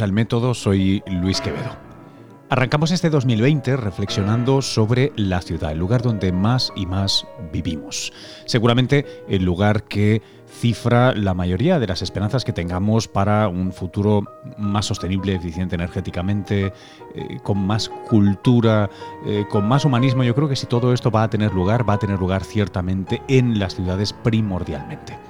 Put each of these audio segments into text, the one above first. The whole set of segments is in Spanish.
Al Método, soy Luis Quevedo. Arrancamos este 2020 reflexionando sobre la ciudad, el lugar donde más y más vivimos. Seguramente el lugar que cifra la mayoría de las esperanzas que tengamos para un futuro más sostenible, eficiente energéticamente, eh, con más cultura, eh, con más humanismo. Yo creo que si todo esto va a tener lugar, va a tener lugar ciertamente en las ciudades primordialmente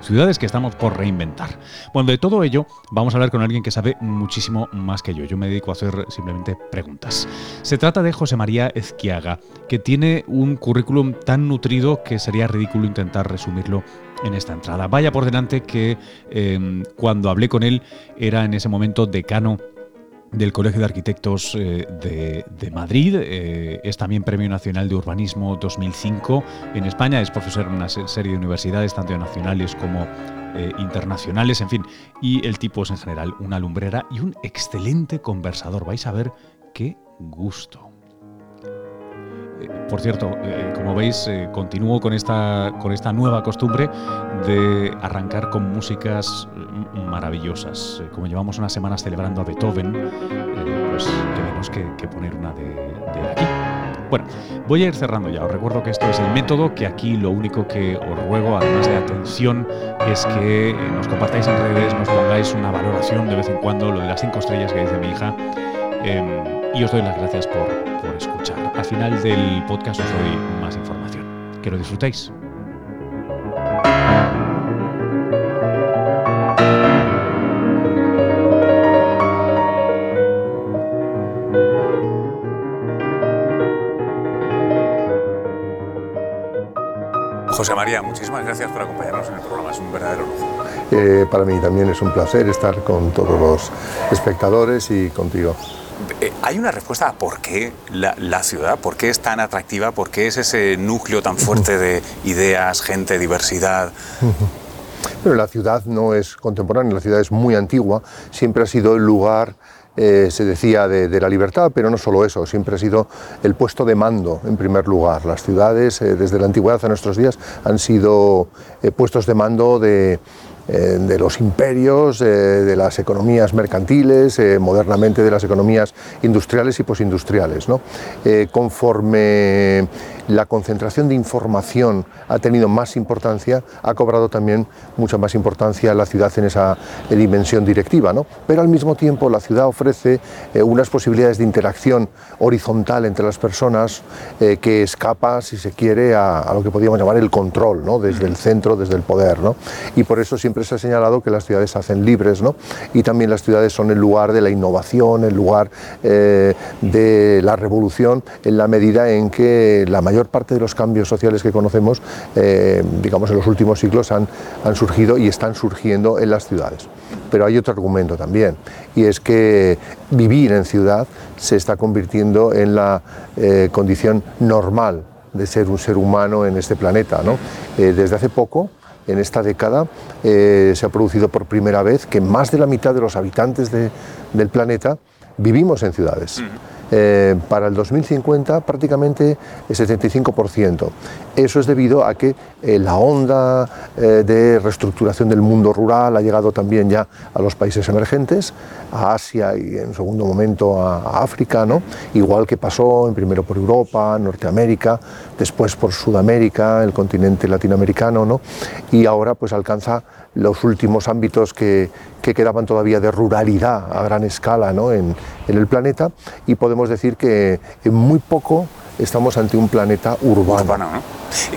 ciudades que estamos por reinventar. Bueno, de todo ello vamos a hablar con alguien que sabe muchísimo más que yo. Yo me dedico a hacer simplemente preguntas. Se trata de José María Ezquiaga, que tiene un currículum tan nutrido que sería ridículo intentar resumirlo en esta entrada. Vaya por delante que em, cuando hablé con él era en ese momento decano del Colegio de Arquitectos eh, de, Madrid, eh, es también Premio Nacional de Urbanismo 2005 en España, es profesor en una serie de universidades, tanto nacionales como eh, internacionales, en fin, y el tipo es en general una lumbrera y un excelente conversador, vais a ver qué gusto. Por cierto, eh, como veis, eh, continúo con esta, con esta nueva costumbre de arrancar con músicas mm, maravillosas. Eh, como llevamos unas semanas celebrando a Beethoven, pues menos que, poner una de, de, aquí. Bueno, voy a ir cerrando ya. Os recuerdo que esto es el método, que aquí lo único que os ruego, además de atención, es que nos compartáis en redes, nos pongáis una valoración de vez en cuando, lo de las cinco estrellas que dice mi hija. Em, y os doy las gracias por, por escuchar. Al final del podcast os doy más información. Que lo disfrutéis. José María, muchísimas gracias por acompañarnos en el programa, es un verdadero lujo. Eh, para mí también es un placer estar con todos los espectadores y contigo. Eh, ¿Hay una respuesta a por qué la, ciudad, por qué es tan atractiva, por qué es ese núcleo tan fuerte de ideas, gente, diversidad? Pero la ciudad no es contemporánea, la ciudad es muy antigua, siempre ha sido el lugar eh, se decía de, la libertad, pero no solo eso, siempre ha sido el puesto de mando en primer lugar. Las ciudades, eh, desde la antigüedad a nuestros días, han sido puestos de mando de, eh, de los imperios, eh, de las economías mercantiles, eh, modernamente de las economías industriales y posindustriales. ¿no? conforme la concentración de información ha tenido más importancia, ha cobrado también mucha más importancia la ciudad en esa dimensión directiva. ¿no? Pero al mismo tiempo la ciudad ofrece unas posibilidades de interacción horizontal entre las personas que escapa, si se quiere, a, lo que podríamos llamar el control, ¿no? desde el centro, desde el poder. ¿no? Y por eso siempre se ha señalado que las ciudades se hacen libres, ¿no? Y también las ciudades son el lugar de la innovación, el lugar eh, de la revolución, en la medida en que la mayor parte de los cambios sociales que conocemos, eh, digamos, en los últimos siglos han, surgido y están surgiendo en las ciudades. Pero hay otro argumento también, y es que vivir en ciudad se está convirtiendo en la eh, condición normal de ser un ser humano en este planeta. ¿no? desde hace poco, en esta década eh, se ha producido por primera vez que más de la mitad de los habitantes del planeta vivimos en ciudades. Eh, para el 2050 prácticamente el 75%. Eso es debido a que eh, la onda eh, de reestructuración del mundo rural ha llegado también ya a los países emergentes, a Asia y en segundo momento a, África, ¿no? igual que pasó en primero por Europa, Norteamérica, después por Sudamérica, el continente latinoamericano, ¿no? y ahora pues alcanza los últimos ámbitos que, que quedaban todavía de ruralidad a gran escala ¿no? en, en, el planeta y podemos decir que en muy poco estamos ante un planeta urbano.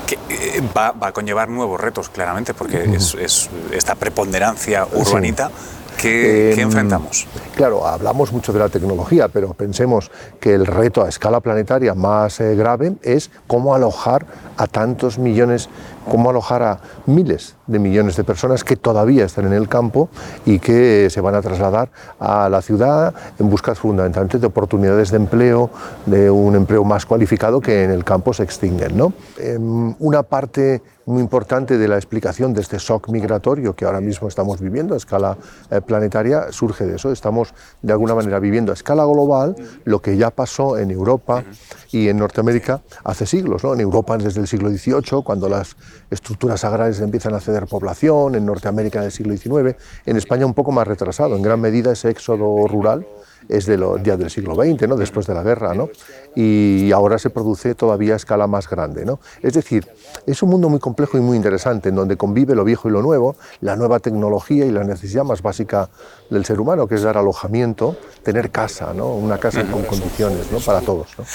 que, eh, va, va, a conllevar nuevos retos, claramente, porque es, es, esta preponderancia urbanita. ¿Qué, em, enfrentamos? Claro, hablamos mucho de la tecnología, pero pensemos que el reto a escala planetaria más eh, grave es cómo alojar a tantos millones, cómo alojar a miles de millones de personas que todavía están en el campo y que se van a trasladar a la ciudad en busca fundamentalmente de oportunidades de empleo, de un empleo más cualificado que en el campo se extinguen. ¿no? Em, una parte muy importante de la explicación de este shock migratorio que ahora mismo estamos viviendo a escala eh, planetaria surge de eso. Estamos de alguna manera viviendo a escala global lo que ya pasó en Europa y en Norteamérica hace siglos. ¿no? En Europa desde el siglo XVIII, cuando las estructuras agrarias empiezan a ceder población, en Norteamérica en el siglo XIX, en España un poco más retrasado. En gran medida ese éxodo rural es de los días del siglo XX, ¿no? después de la guerra, ¿no? y ahora se produce todavía a escala más grande. ¿no? Es decir, es un mundo muy complejo y muy interesante, en donde convive lo viejo y lo nuevo, la nueva tecnología y la necesidad más básica del ser humano, que es dar alojamiento, tener casa, ¿no? una casa con condiciones ¿no? para todos. ¿no?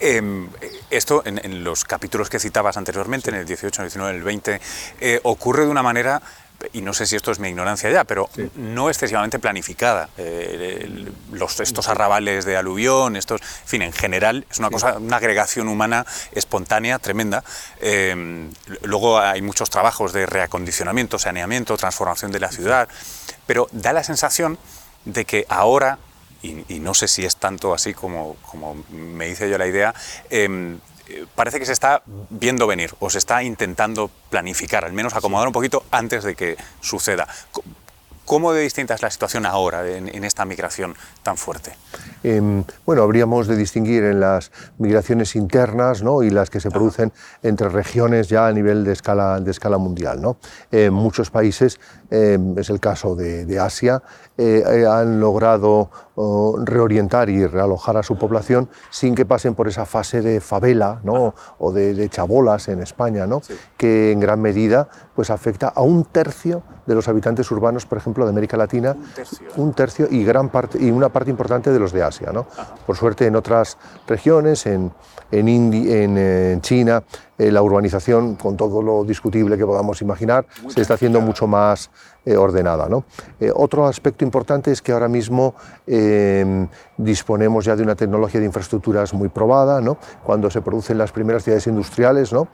Em, esto, en, los capítulos que citabas anteriormente, en el 18, el 19, el 20, eh, ocurre de una manera y no sé si esto es mi ignorancia ya, pero no excesivamente planificada. Eh, los, estos arrabales de aluvión, estos, en fin, en general es una cosa, una agregación humana espontánea, tremenda. Em, luego hay muchos trabajos de reacondicionamiento, saneamiento, transformación de la ciudad, pero da la sensación de que ahora, y, no sé si es tanto así como, como me hice yo la idea, em, parece que se está viendo venir o se está intentando planificar, al menos acomodar un poquito antes de que suceda. ¿Cómo de distinta es la situación ahora en, esta migración tan fuerte? Em, bueno, habríamos de distinguir en las migraciones internas ¿no? y las que se producen entre regiones ya a nivel de escala, de escala mundial. ¿no? En muchos países, em, es el caso de, Asia, eh, eh, han logrado reorientar y realojar a su población sin que pasen por esa fase de favela ¿no? o de, chabolas en España, ¿no? que en gran medida pues, afecta a un tercio de los habitantes urbanos, por ejemplo, de América Latina, un tercio, y, gran parte, y una parte importante de los de Asia. ¿no? Por suerte, en otras regiones, en, en, en, China, eh, la urbanización, con todo lo discutible que podamos imaginar, se está haciendo mucho más eh, ordenada. ¿no? Eh, otro aspecto importante es que ahora mismo em, disponemos ya de una tecnología de infraestructuras muy probada. ¿no? Cuando se producen las primeras ciudades industriales, ¿no?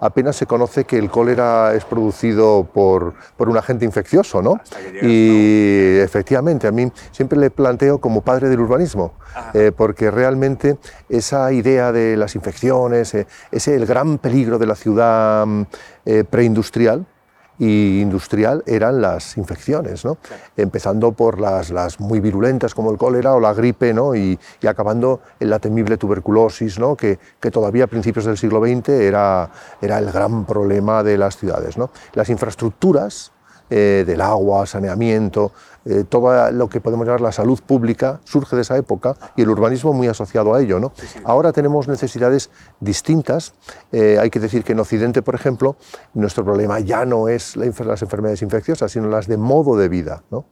Apenas se conoce que el cólera es producido por, por un agente infeccioso, ¿no? y efectivamente, a mí siempre le planteo como padre del urbanismo, eh, porque realmente esa idea de las infecciones, ese es el gran peligro de la ciudad mm, preindustrial, y industrial eran las infecciones, ¿no? empezando por las, las, muy virulentas como el cólera o la gripe ¿no? y, y acabando en la temible tuberculosis, ¿no? que, que, todavía a principios del siglo XX era, era el gran problema de las ciudades. ¿no? Las infraestructuras eh, del agua, saneamiento, eh, todo lo que podemos llamar la salud pública surge de esa época y el urbanismo muy asociado a ello. ¿no? Ahora tenemos necesidades distintas. Eh, hay que decir que en Occidente, por ejemplo, nuestro problema ya no es las enfermedades infecciosas, sino las de modo de vida. ¿no?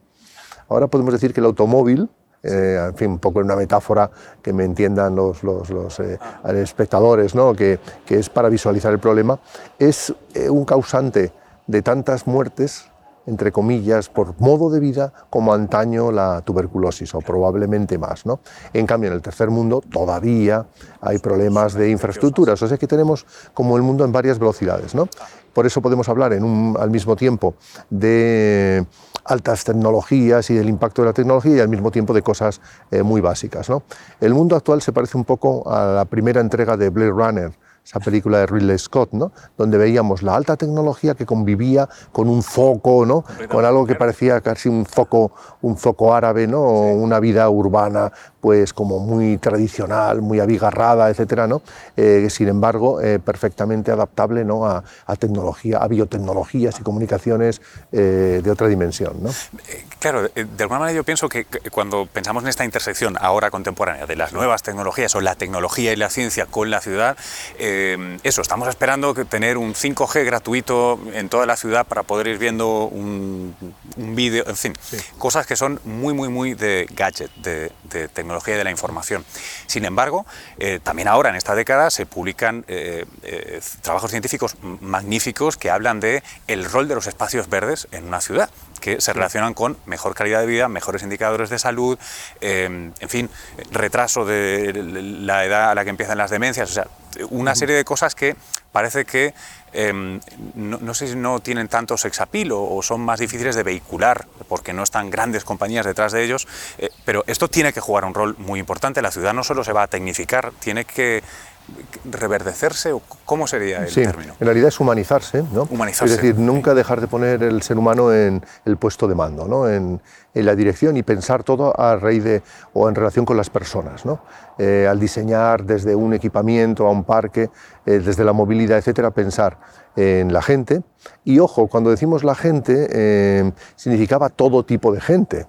Ahora podemos decir que el automóvil, en fin, un poco en una metáfora que me entiendan los, los, los espectadores, ¿no? que, que, es para visualizar el problema, es un causante de tantas muertes entre comillas, por modo de vida como antaño la tuberculosis o probablemente más. ¿no? En cambio, en el tercer mundo todavía hay problemas de infraestructuras, o sea que tenemos como el mundo en varias velocidades. ¿no? Por eso podemos hablar en un, al mismo tiempo de altas tecnologías y del impacto de la tecnología y al mismo tiempo de cosas eh, muy básicas. ¿no? El mundo actual se parece un poco a la primera entrega de Blade Runner, esa película de Ridley Scott, ¿no? donde veíamos la alta tecnología que convivía con un foco, ¿no? con algo que parecía casi un foco, un foco árabe, ¿no? una vida urbana pues como muy tradicional, muy abigarrada, etcétera, ¿no? Eh, sin embargo, eh, perfectamente adaptable ¿no? a, tecnología, a biotecnologías y comunicaciones eh, de otra dimensión. ¿no? Claro, de alguna manera yo pienso que cuando pensamos en esta intersección ahora contemporánea de las nuevas tecnologías o la tecnología y la ciencia con la ciudad, eso, estamos esperando tener un 5G gratuito en toda la ciudad para poder ir viendo un, vídeo, en fin, cosas que son muy, muy, muy de gadget, de, de tecnología tecnología de la información. Sin embargo, eh, también ahora en esta década se publican eh, eh, trabajos científicos magníficos que hablan de el rol de los espacios verdes en una ciudad que se relacionan con mejor calidad de vida, mejores indicadores de salud, en fin, retraso de la edad a la que empiezan las demencias, o sea, una serie de cosas que parece que em, no, sé si no tienen tanto sex appeal o, son más difíciles de vehicular porque no están grandes compañías detrás de ellos, pero esto tiene que jugar un rol muy importante. La ciudad no solo se va a tecnificar, tiene que reverdecerse o cómo sería el término? En realidad es humanizarse, ¿no? Humanizarse. Es decir, nunca dejar de poner el ser humano en el puesto de mando, ¿no? En, en la dirección y pensar todo a raíz de o en relación con las personas, ¿no? Eh, al diseñar desde un equipamiento a un parque, eh, desde la movilidad, etcétera, pensar en la gente. Y ojo, cuando decimos la gente, eh, significaba todo tipo de gente,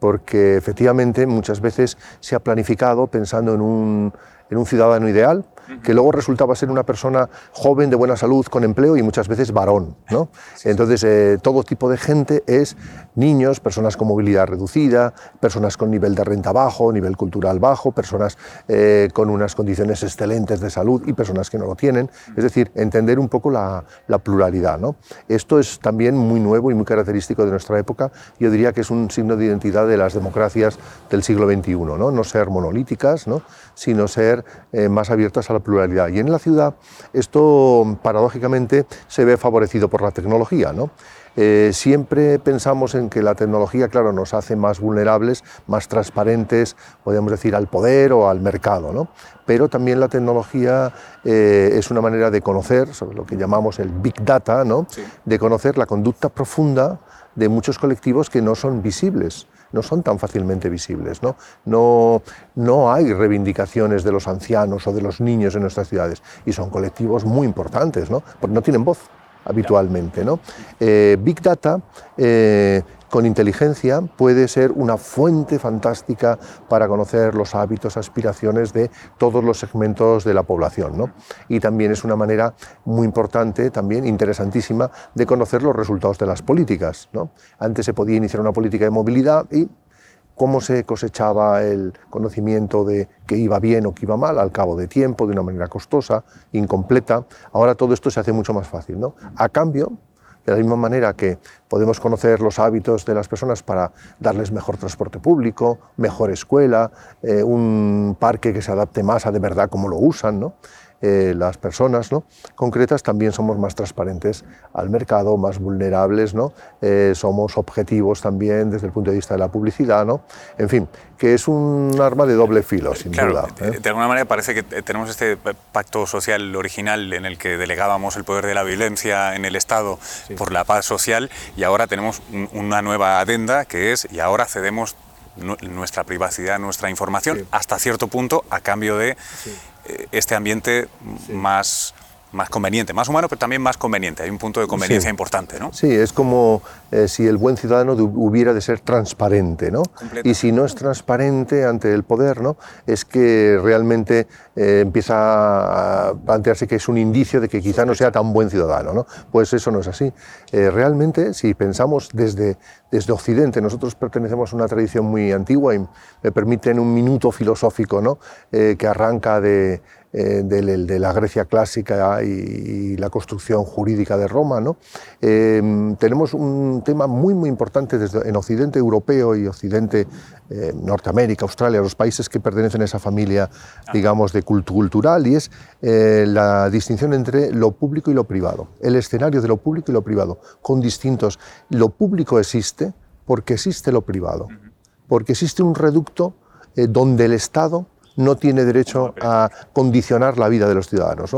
porque efectivamente muchas veces se ha planificado pensando en un, en un ciudadano ideal, que luego resultaba ser una persona joven, de buena salud, con empleo y muchas veces varón. ¿no? Entonces, eh, todo tipo de gente es niños, personas con movilidad reducida, personas con nivel de renta bajo, nivel cultural bajo, personas eh, con unas condiciones excelentes de salud y personas que no lo tienen. Es decir, entender un poco la, pluralidad. ¿no? Esto es también muy nuevo y muy característico de nuestra época. Yo diría que es un signo de identidad de las democracias del siglo XXI. No, no ser monolíticas, ¿no? sino ser eh, más abiertas a la pluralidad. Y en la ciudad esto paradójicamente se ve favorecido por la tecnología. ¿no? Eh, siempre pensamos en que la tecnología, claro, nos hace más vulnerables, más transparentes, podríamos decir, al poder o al mercado, ¿no? Pero también la tecnología eh, es una manera de conocer, sobre lo que llamamos el Big Data, ¿no? De conocer la conducta profunda de muchos colectivos que no son visibles no son tan fácilmente visibles. ¿no? No, no hay reivindicaciones de los ancianos o de los niños en nuestras ciudades y son colectivos muy importantes, ¿no? porque no tienen voz habitualmente. ¿no? Eh, Big Data eh, con inteligencia puede ser una fuente fantástica para conocer los hábitos, aspiraciones de todos los segmentos de la población. ¿no? Y también es una manera muy importante, también interesantísima, de conocer los resultados de las políticas. ¿no? Antes se podía iniciar una política de movilidad y cómo se cosechaba el conocimiento de que iba bien o que iba mal al cabo de tiempo, de una manera costosa, incompleta. Ahora todo esto se hace mucho más fácil. ¿no? A cambio, de la misma manera que podemos conocer los hábitos de las personas para darles mejor transporte público, mejor escuela, eh, un parque que se adapte más a de verdad cómo lo usan, ¿no? Eh, las personas ¿no? concretas también somos más transparentes al mercado, más vulnerables, ¿no? Eh, somos objetivos también desde el punto de vista de la publicidad, ¿no? en fin, que es un arma de doble filo, sin duda. ¿eh? De alguna manera parece que tenemos este pacto social original en el que delegábamos el poder de la violencia en el Estado por la paz social y ahora tenemos una nueva adenda que es y ahora cedemos nuestra privacidad, nuestra información, hasta cierto punto a cambio de eh, este ambiente más, más conveniente, más humano, pero también más conveniente. Hay un punto de conveniencia importante, ¿no? Sí, es como eh, si el buen ciudadano hubiera de ser transparente, ¿no? Y si no es transparente ante el poder, ¿no? Es que realmente eh, empieza a plantearse que es un indicio de que quizá no sea tan buen ciudadano, ¿no? Pues eso no es así. realmente, si pensamos desde, desde Occidente, nosotros pertenecemos a una tradición muy antigua y me permiten un minuto filosófico, ¿no? que arranca de eh, de, la Grecia clásica y, la construcción jurídica de Roma. ¿no? Em, tenemos un tema muy, muy importante en Occidente europeo y Occidente eh, Norteamérica, Australia, los países que pertenecen a esa familia, digamos, de cultural, y es eh, la distinción entre lo público y lo privado, el escenario de lo público y lo privado, con distintos. Lo público existe porque existe lo privado, porque existe un reducto donde el Estado no tiene derecho a condicionar la vida de los ciudadanos.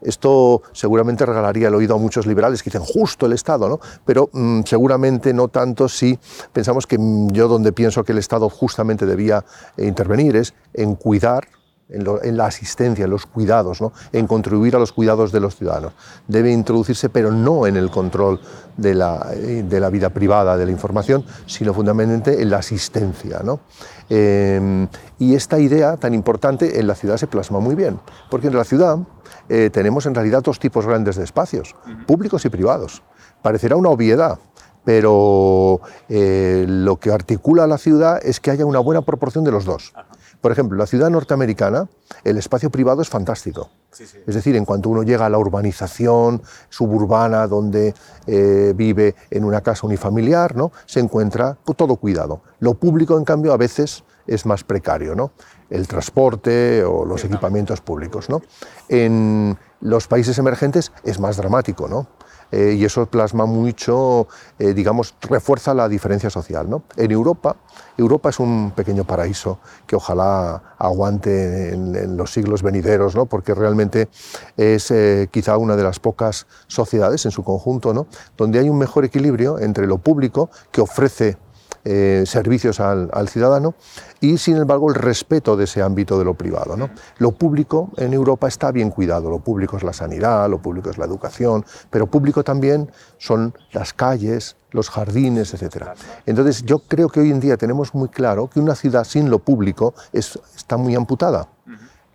Esto seguramente regalaría el oído a muchos liberales que dicen justo el Estado, ¿no? pero mm, seguramente no tanto si pensamos que mm, yo donde pienso que el Estado justamente debía eh, intervenir es en cuidar en, la asistencia, en los cuidados, ¿no? en contribuir a los cuidados de los ciudadanos. Debe introducirse, pero no en el control de la, de la vida privada, de la información, sino fundamentalmente en la asistencia. ¿no? Eh, y esta idea tan importante en la ciudad se plasma muy bien, porque en la ciudad eh, tenemos en realidad dos tipos grandes de espacios, públicos y privados. Parecerá una obviedad, pero eh, lo que articula la ciudad es que haya una buena proporción de los dos. Por ejemplo, en la ciudad norteamericana el espacio privado es fantástico. Es decir, en cuanto uno llega a la urbanización suburbana donde eh, vive en una casa unifamiliar, ¿no? se encuentra todo cuidado. Lo público, en cambio, a veces es más precario, ¿no? El transporte o los equipamientos públicos. ¿no? En los países emergentes es más dramático, ¿no? Eh, y eso plasma mucho, eh, digamos, refuerza la diferencia social. ¿no? En Europa, Europa es un pequeño paraíso que ojalá aguante en, los siglos venideros, ¿no? porque realmente es eh, quizá una de las pocas sociedades en su conjunto ¿no? donde hay un mejor equilibrio entre lo público que ofrece eh, servicios al, ciudadano y, sin embargo, el respeto de ese ámbito de lo privado. ¿no? Lo público en Europa está bien cuidado, lo público es la sanidad, lo público es la educación, pero público también son las calles, los jardines, etc. Entonces, yo creo que hoy en día tenemos muy claro que una ciudad sin lo público está muy amputada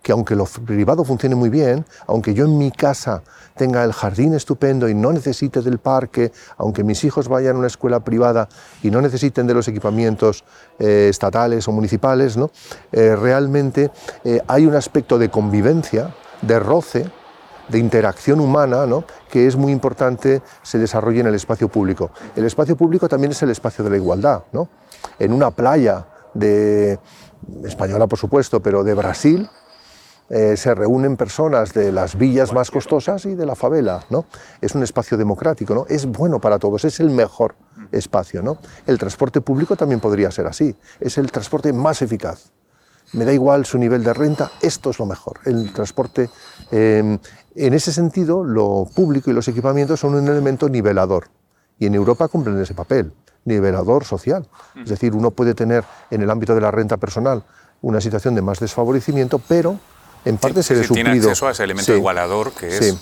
que aunque lo privado funcione muy bien, aunque yo en mi casa tenga el jardín estupendo y no necesite del parque, aunque mis hijos vayan a una escuela privada y no necesiten de los equipamientos eh, estatales o municipales, ¿no? Eh, realmente eh, hay un aspecto de convivencia, de roce, de interacción humana, ¿no? que es muy importante se desarrolle en el espacio público. El espacio público también es el espacio de la igualdad. ¿no? En una playa de española, por supuesto, pero de Brasil, eh, se reúnen personas de las villas más costosas y de la favela. ¿no? Es un espacio democrático, ¿no? es bueno para todos, es el mejor espacio. ¿no? El transporte público también podría ser así, es el transporte más eficaz. Me da igual su nivel de renta, esto es lo mejor. El transporte, em, en ese sentido, lo público y los equipamientos son un elemento nivelador. Y en Europa cumplen ese papel, nivelador social. Es decir, uno puede tener en el ámbito de la renta personal una situación de más desfavorecimiento, pero en parte se le tiene acceso a ese elemento igualador que es...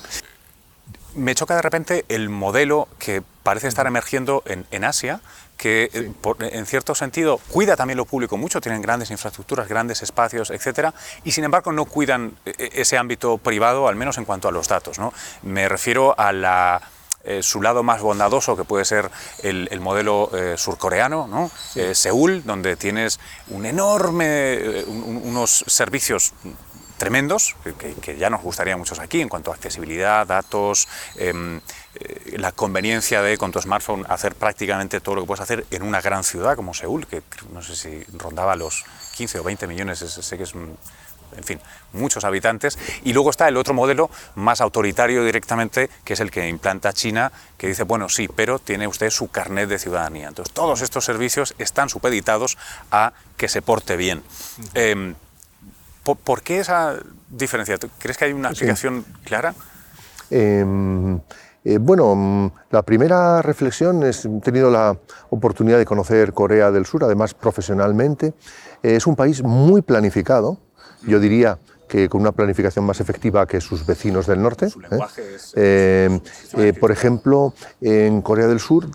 Me choca de repente el modelo que parece estar emergiendo en, Asia, que eh, en cierto sentido cuida también lo público mucho, tienen grandes infraestructuras, grandes espacios, etcétera, y sin embargo no cuidan eh, eh, ese ámbito privado, al menos en cuanto a los datos. ¿no? Me refiero a la, su lado más bondadoso, que puede ser el, modelo surcoreano, ¿no? Seúl, donde tienes un enorme, unos servicios tremendos, que, ya nos gustaría muchos aquí en cuanto a accesibilidad, datos, em, eh, la conveniencia de con tu smartphone hacer prácticamente todo lo que puedes hacer en una gran ciudad como Seúl, que no sé si rondaba los 15 o 20 millones, sé que es en fin, muchos habitantes. Y luego está el otro modelo más autoritario directamente, que es el que implanta China, que dice, bueno, sí, pero tiene usted su carnet de ciudadanía. Entonces, todos estos servicios están supeditados a que se porte bien. ¿Por, qué esa diferencia? ¿Crees que hay una explicación clara? Em, eh, bueno, mm, la primera reflexión es, he tenido la oportunidad de conocer Corea del Sur, además profesionalmente. es un país muy planificado, yo diría que con una planificación más efectiva que sus vecinos del norte. Su ¿eh? lenguaje es, em, eh, por ejemplo, en Corea del Sur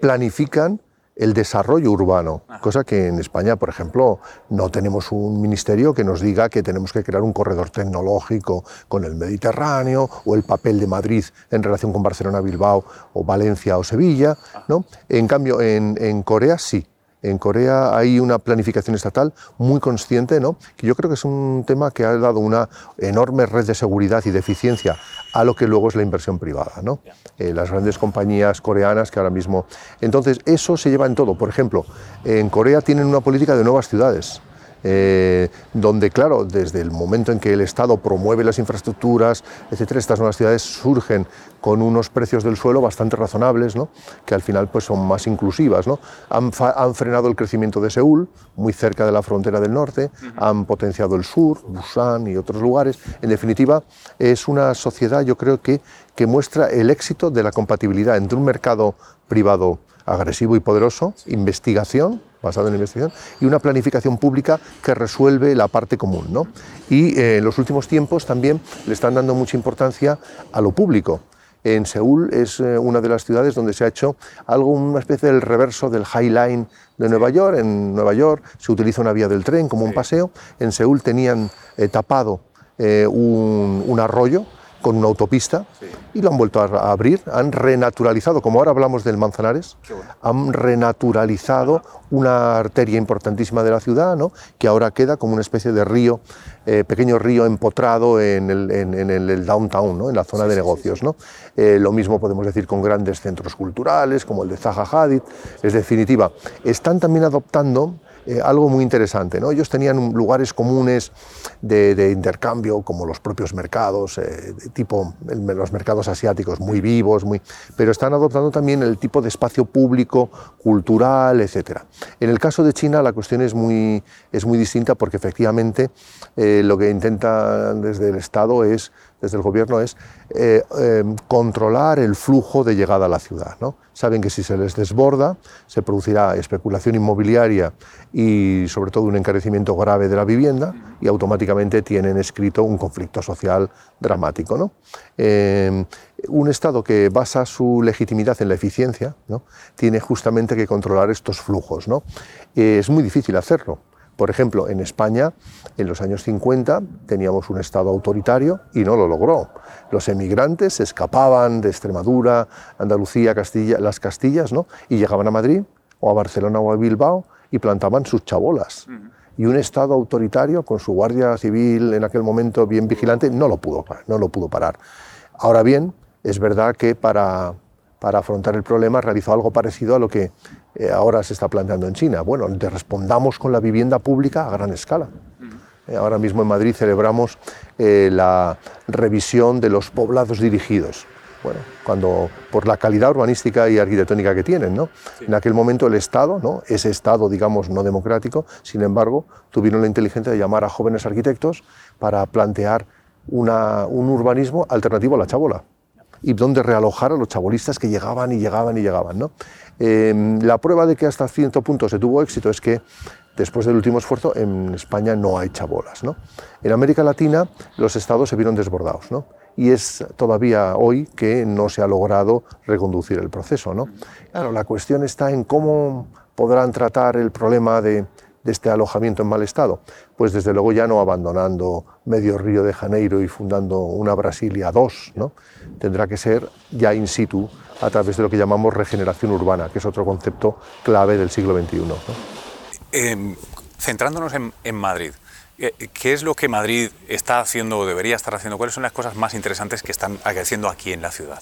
planifican el desarrollo urbano, cosa que en España, por ejemplo, no tenemos un ministerio que nos diga que tenemos que crear un corredor tecnológico con el Mediterráneo o el papel de Madrid en relación con Barcelona, Bilbao o Valencia o Sevilla. ¿no? En cambio, en Corea sí. En Corea hay una planificación estatal muy consciente, ¿no? que yo creo que es un tema que ha dado una enorme red de seguridad y de eficiencia a lo que luego es la inversión privada. ¿no? Eh, las grandes compañías coreanas que ahora mismo... Entonces, eso se lleva en todo. Por ejemplo, en Corea tienen una política de nuevas ciudades. Eh, donde, claro, desde el momento en que el Estado promueve las infraestructuras, etcétera, estas nuevas ciudades surgen con unos precios del suelo bastante razonables, ¿no? que al final pues, son más inclusivas. ¿no? Han, frenado el crecimiento de Seúl, muy cerca de la frontera del norte, han potenciado el sur, Busan y otros lugares. En definitiva, es una sociedad, yo creo que, que muestra el éxito de la compatibilidad entre un mercado privado agresivo y poderoso, investigación, basado en investigación, y una planificación pública que resuelve la parte común. ¿no? Y eh, en los últimos tiempos también le están dando mucha importancia a lo público. En Seúl es eh, una de las ciudades donde se ha hecho algo, una especie del reverso del High Line de Nueva York. En Nueva York se utiliza una vía del tren como un paseo. En Seúl tenían eh, tapado un, un arroyo con una autopista y lo han vuelto a abrir, han renaturalizado, como ahora hablamos del Manzanares, han renaturalizado una arteria importantísima de la ciudad, ¿no? que ahora queda como una especie de río, eh, pequeño río empotrado en el, en, el downtown, ¿no? en la zona de negocios. ¿no? Eh, lo mismo podemos decir con grandes centros culturales como el de Zaha Hadid. Es definitiva, están también adoptando eh, algo muy interesante. ¿no? Ellos tenían lugares comunes de, intercambio, como los propios mercados, eh, tipo los mercados asiáticos, muy vivos, muy, pero están adoptando también el tipo de espacio público, cultural, etc. En el caso de China la cuestión es muy, es muy distinta porque efectivamente eh, lo que intenta desde el Estado es desde el gobierno es eh, eh, controlar el flujo de llegada a la ciudad. ¿no? Saben que si se les desborda, se producirá especulación inmobiliaria y sobre todo un encarecimiento grave de la vivienda y automáticamente tienen escrito un conflicto social dramático. ¿no? Eh, un Estado que basa su legitimidad en la eficiencia ¿no? tiene justamente que controlar estos flujos. ¿no? es muy difícil hacerlo por ejemplo, en España, en los años 50, teníamos un Estado autoritario y no lo logró. Los emigrantes escapaban de Extremadura, Andalucía, Castilla, las Castillas, ¿no? y llegaban a Madrid o a Barcelona o a Bilbao y plantaban sus chabolas. Y un Estado autoritario, con su Guardia Civil en aquel momento bien vigilante, no lo pudo, no lo pudo parar. Ahora bien, es verdad que para, para afrontar el problema realizó algo parecido a lo que eh, ahora se está planteando en China. Bueno, respondamos con la vivienda pública a gran escala. Eh, ahora mismo en Madrid celebramos eh, la revisión de los poblados dirigidos. Bueno, cuando por la calidad urbanística y arquitectónica que tienen, ¿no? En aquel momento el Estado, ¿no? Ese Estado, digamos, no democrático, sin embargo, tuvieron la inteligencia de llamar a jóvenes arquitectos para plantear una, un urbanismo alternativo a la chabola y donde realojar a los chabolistas que llegaban y llegaban y llegaban. ¿no? Em, la prueba de que hasta cierto punto se tuvo éxito es que después del último esfuerzo en España no hay chabolas. ¿no? En América Latina los estados se vieron desbordados ¿no? y es todavía hoy que no se ha logrado reconducir el proceso. ¿no? Claro, la cuestión está en cómo podrán tratar el problema de, de este alojamiento en mal estado? Pues desde luego ya no abandonando medio Río de Janeiro y fundando una Brasilia 2, ¿no? tendrá que ser ya in situ a través de lo que llamamos regeneración urbana, que es otro concepto clave del siglo XXI. Em, centrándonos en, en Madrid, ¿Qué es lo que Madrid está haciendo o debería estar haciendo? ¿Cuáles son las cosas más interesantes que están haciendo aquí en la ciudad?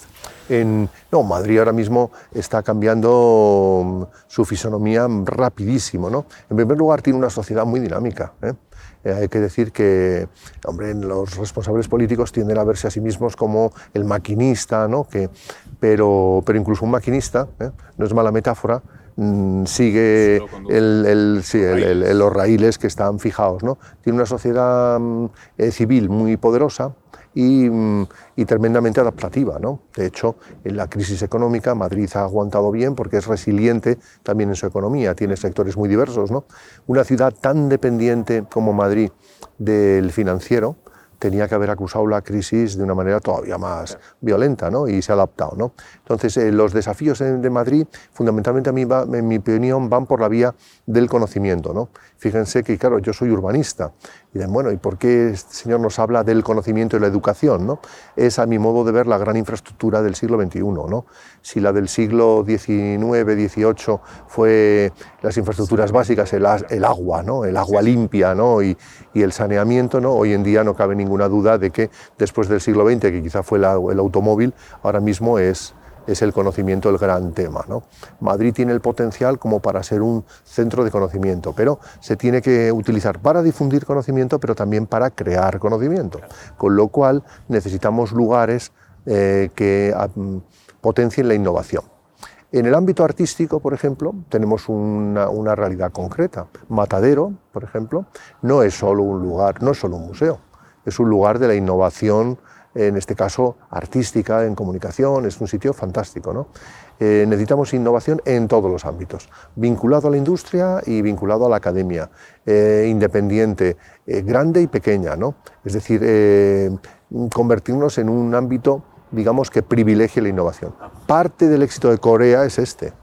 En, no, Madrid ahora mismo está cambiando mm, su fisonomía rapidísimo. ¿no? En primer lugar, tiene una sociedad muy dinámica. ¿eh? Eh, hay que decir que hombre, los responsables políticos tienden a verse a sí mismos como el maquinista, ¿no? que, pero, pero incluso un maquinista, ¿eh? no es mala metáfora, Mm, sigue los raíles que están fijados. ¿no? Tiene una sociedad mm, eh, civil muy poderosa mm, y, tremendamente adaptativa. ¿no? De hecho, en la crisis económica Madrid ha aguantado bien porque es resiliente también en su economía, tiene sectores muy diversos. ¿no? Una ciudad tan dependiente como Madrid del financiero, tenía que haber acusado la crisis de una manera todavía más violenta ¿no? y se ha adaptado. ¿no? Entonces, eh, los desafíos de Madrid, fundamentalmente a mí, en mi opinión, van por la vía del conocimiento. ¿no? Fíjense que, claro, yo soy urbanista. Y dicen, bueno, ¿y por qué este señor nos habla del conocimiento y la educación? ¿no? Es, a mi modo de ver, la gran infraestructura del siglo XXI. ¿no? Si la del siglo XIX, XVIII fue las infraestructuras básicas, el, agua, ¿no? el agua limpia ¿no? y, y el saneamiento, ¿no? hoy en día no cabe ningún ninguna duda de que después del siglo XX, que quizá fue el automóvil, ahora mismo es, es el conocimiento el gran tema. Madrid tiene el potencial como para ser un centro de conocimiento, pero se tiene que utilizar para difundir conocimiento, pero también para crear conocimiento, con lo cual necesitamos lugares eh, que potencien la innovación. En el ámbito artístico, por ejemplo, tenemos una, una, realidad concreta. Matadero, por ejemplo, no es solo un lugar, no es solo un museo es un lugar de la innovación, en este caso artística, en comunicación, es un sitio fantástico. ¿no? Eh, necesitamos innovación en todos los ámbitos, vinculado a la industria y vinculado a la academia, eh, independiente, eh, grande y pequeña. ¿no? Es decir, convertirnos en un ámbito, digamos, que privilegie la innovación. Parte del éxito de Corea es este.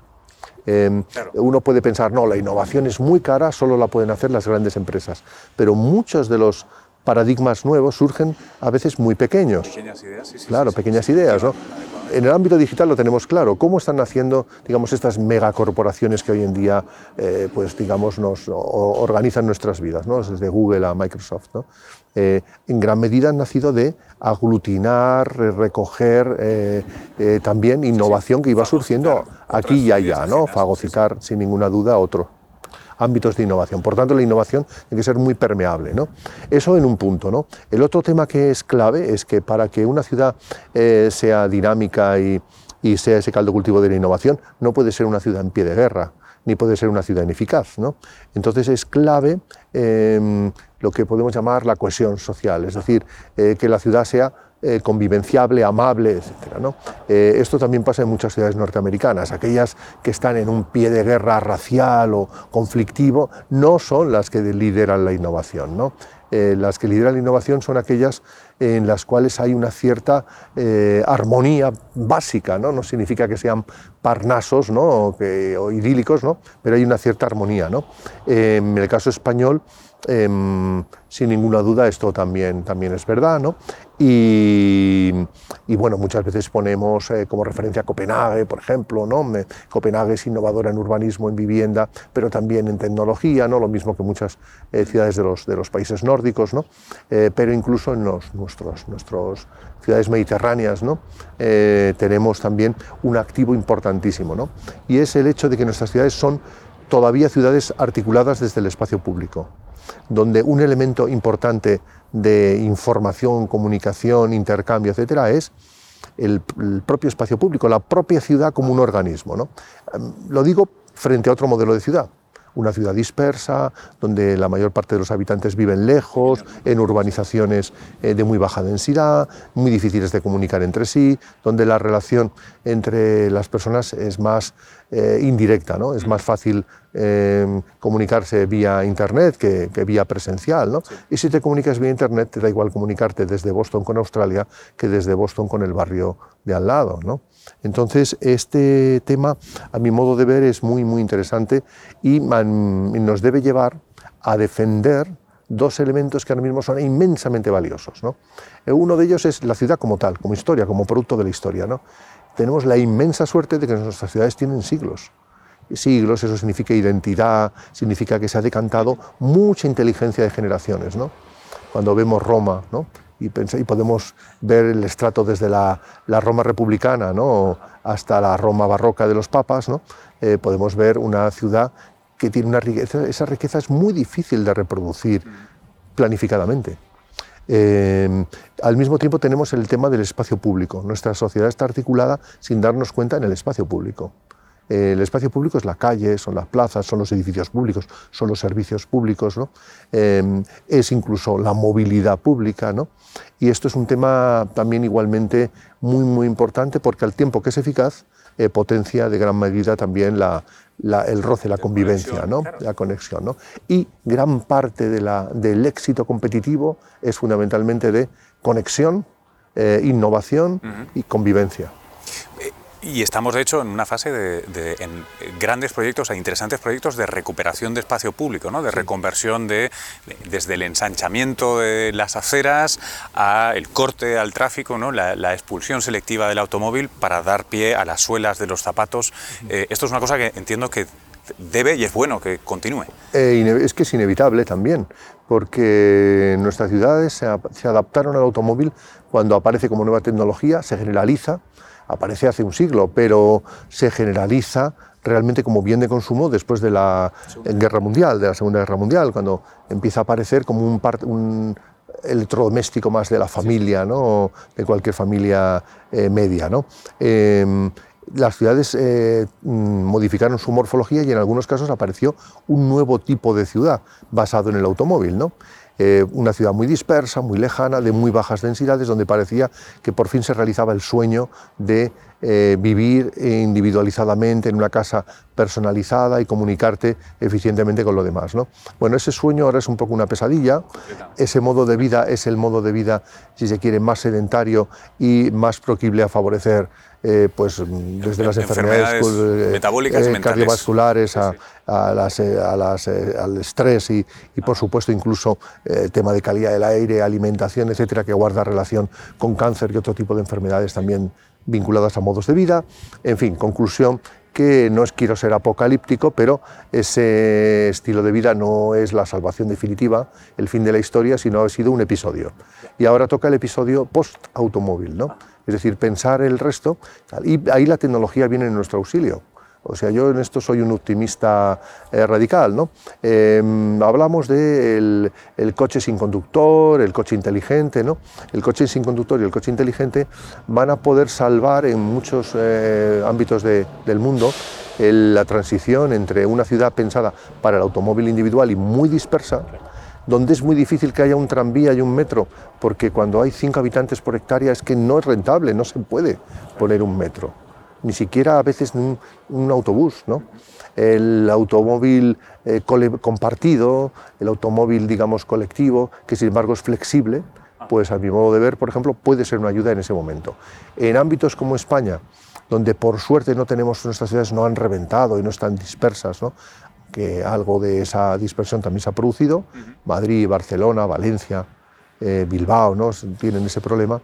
Uno puede pensar, no, la innovación es muy cara, solo la pueden hacer las grandes empresas, pero muchos de los paradigmas nuevos surgen a veces muy pequeños. Pequeñas ideas, sí, sí, Claro, pequeñas ideas, ¿no? En el ámbito digital lo tenemos claro. ¿Cómo están haciendo, digamos, estas megacorporaciones que hoy en día, eh, pues, digamos, nos organizan nuestras vidas, ¿no? Desde Google a Microsoft, ¿no? Eh, en gran medida han nacido de aglutinar, recoger eh, también innovación que iba surgiendo aquí y allá, ¿no? Fagocitar, sin ninguna duda, otro. Ámbitos de innovación. Por tanto, la innovación tiene que ser muy permeable. ¿no? Eso en un punto. ¿no? El otro tema que es clave es que para que una ciudad eh, sea dinámica y, sea ese caldo cultivo de la innovación, no puede ser una ciudad en pie de guerra ni puede ser una ciudad ineficaz. ¿no? Entonces es clave em, lo que podemos llamar la cohesión social, es decir, eh, que la ciudad sea eh, convivenciable, amable, etc. Eh, esto también pasa en muchas ciudades norteamericanas. Aquellas que están en un pie de guerra racial o conflictivo no son las que lideran la innovación. ¿no? Eh, las que lideran la innovación son aquellas en las cuales hay una cierta armonía básica, ¿no? significa que sean parnasos ¿no? o, idílicos, ¿no? pero hay una cierta armonía. ¿no? en el caso español, Em, sin ninguna duda esto también, también es verdad. Y, bueno, muchas veces ponemos eh, como referencia a Copenhague, por ejemplo, ¿no? Copenhague es innovadora en urbanismo, en vivienda, pero también en tecnología, ¿no? Lo mismo que muchas eh, ciudades de los, de los países nórdicos, ¿no? Eh, pero incluso en los, nuestros, nuestros ciudades mediterráneas, ¿no? tenemos también un activo importantísimo, ¿no? Y es el hecho de que nuestras ciudades son todavía ciudades articuladas desde el espacio público donde un elemento importante de información, comunicación, intercambio, etcétera, es el, propio espacio público, la propia ciudad como un organismo. ¿no? Em, lo digo frente a otro modelo de ciudad una ciudad dispersa, donde la mayor parte de los habitantes viven lejos, en urbanizaciones eh, de muy baja densidad, muy difíciles de comunicar entre sí, donde la relación entre las personas es más eh, indirecta, ¿no? es más fácil em, comunicarse vía Internet que, vía presencial. ¿no? Y si te comunicas vía Internet, te da igual comunicarte desde Boston con Australia que desde Boston con el barrio de al lado. ¿no? Entonces, este tema, a mi modo de ver, es muy, muy interesante y nos debe llevar a defender dos elementos que ahora mismo son inmensamente valiosos. ¿no? Eh, uno de ellos es la ciudad como tal, como historia, como producto de la historia. ¿no? Tenemos la inmensa suerte de que nuestras ciudades tienen siglos. Siglos, eso significa identidad, significa que se ha decantado mucha inteligencia de generaciones. ¿no? Cuando vemos Roma, ¿no? Y, podemos ver el estrato desde la, Roma republicana ¿no? hasta la Roma barroca de los papas, ¿no? Eh, podemos ver una ciudad que tiene una riqueza, esa riqueza es muy difícil de reproducir planificadamente. Eh, al mismo tiempo tenemos el tema del espacio público. Nuestra sociedad está articulada sin darnos cuenta en el espacio público. El espacio público es la calle, son las plazas, son los edificios públicos, son los servicios públicos, ¿no? Em, es incluso la movilidad pública. ¿no? Y esto es un tema también igualmente muy, muy importante porque al tiempo que es eficaz, eh, potencia de gran medida también la, el roce, la convivencia, ¿no? la conexión. ¿no? Y gran parte de la, del éxito competitivo es fundamentalmente de conexión, eh, innovación y convivencia. Y estamos, de hecho, en una fase de, en grandes proyectos e interesantes proyectos de recuperación de espacio público, ¿no? de reconversión de, desde el ensanchamiento de las aceras a el corte al tráfico, ¿no? la, expulsión selectiva del automóvil para dar pie a las suelas de los zapatos. Eh, esto es una cosa que entiendo que debe y es bueno que continúe. Eh, es que es inevitable también, porque nuestras ciudades se, se adaptaron al automóvil cuando aparece como nueva tecnología, se generaliza aparece hace un siglo, pero se generaliza realmente como bien de consumo después de la Guerra Mundial, de la Segunda Guerra Mundial, cuando empieza a aparecer como un, un electrodoméstico más de la familia, ¿no? de cualquier familia eh, media. ¿no? Em, las ciudades eh, mm, modificaron su morfología y en algunos casos apareció un nuevo tipo de ciudad basado en el automóvil. ¿no? Eh, una ciudad muy dispersa, muy lejana, de muy bajas densidades, donde parecía que por fin se realizaba el sueño de eh, vivir individualizadamente en una casa personalizada y comunicarte eficientemente con lo demás. ¿no? Bueno, ese sueño ahora es un poco una pesadilla, ese modo de vida es el modo de vida, si se quiere, más sedentario y más proclive a favorecer eh, pues desde las enfermedades, pues, eh, metabólicas eh, cardiovasculares a, las, al estrés y, y, por supuesto incluso el tema de calidad del aire, alimentación, etcétera, que guarda relación con cáncer y otro tipo de enfermedades también vinculadas a modos de vida. En fin, conclusión que no es quiero ser apocalíptico, pero ese estilo de vida no es la salvación definitiva, el fin de la historia, sino ha sido un episodio. Y ahora toca el episodio post-automóvil, ¿no? Es decir, pensar el resto, y ahí la tecnología viene en nuestro auxilio. O sea, yo en esto soy un optimista eh, radical. ¿no? Em, hablamos del de el coche sin conductor, el coche inteligente. ¿no? El coche sin conductor y el coche inteligente van a poder salvar en muchos eh, ámbitos del mundo la transición entre una ciudad pensada para el automóvil individual y muy dispersa donde es muy difícil que haya un tranvía y un metro, porque cuando hay cinco habitantes por hectárea es que no es rentable, no se puede poner un metro, ni siquiera a veces un, un autobús. ¿no? El automóvil eh, compartido, el automóvil, digamos, colectivo, que sin embargo es flexible, pues a mi modo de ver, por ejemplo, puede ser una ayuda en ese momento. En ámbitos como España, donde por suerte no tenemos nuestras ciudades no han reventado y no están dispersas, ¿no? que algo de esa dispersión también se ha producido. Madrid, Barcelona, Valencia, eh, Bilbao ¿no? tienen ese problema.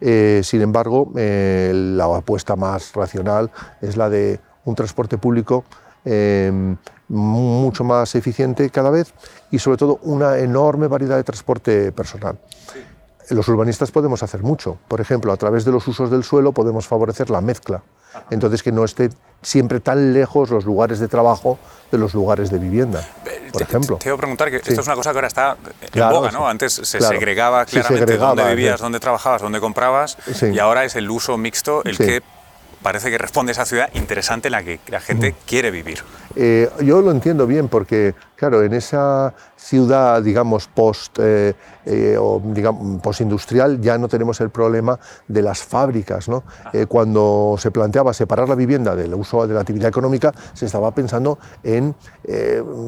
Eh, sin embargo, eh, la apuesta más racional es la de un transporte público mucho más eficiente cada vez y sobre todo una enorme variedad de transporte personal. Los urbanistas podemos hacer mucho. Por ejemplo, a través de los usos del suelo podemos favorecer la mezcla entonces que no esté siempre tan lejos los lugares de trabajo de los lugares de vivienda, por ejemplo. Te, a preguntar que esto es una cosa que ahora está en boga, ¿no? Antes se segregaba claramente dónde vivías, dónde trabajabas, dónde comprabas, y ahora es el uso mixto el que parece que responde a esa ciudad interesante en la que la gente quiere vivir. Eh, yo lo entiendo bien porque, claro, en esa ciudad, digamos, post, eh, eh, o, digamos, postindustrial ya no tenemos el problema de las fábricas. ¿no? Ah. cuando se planteaba separar la vivienda del uso de la actividad económica, se estaba pensando en,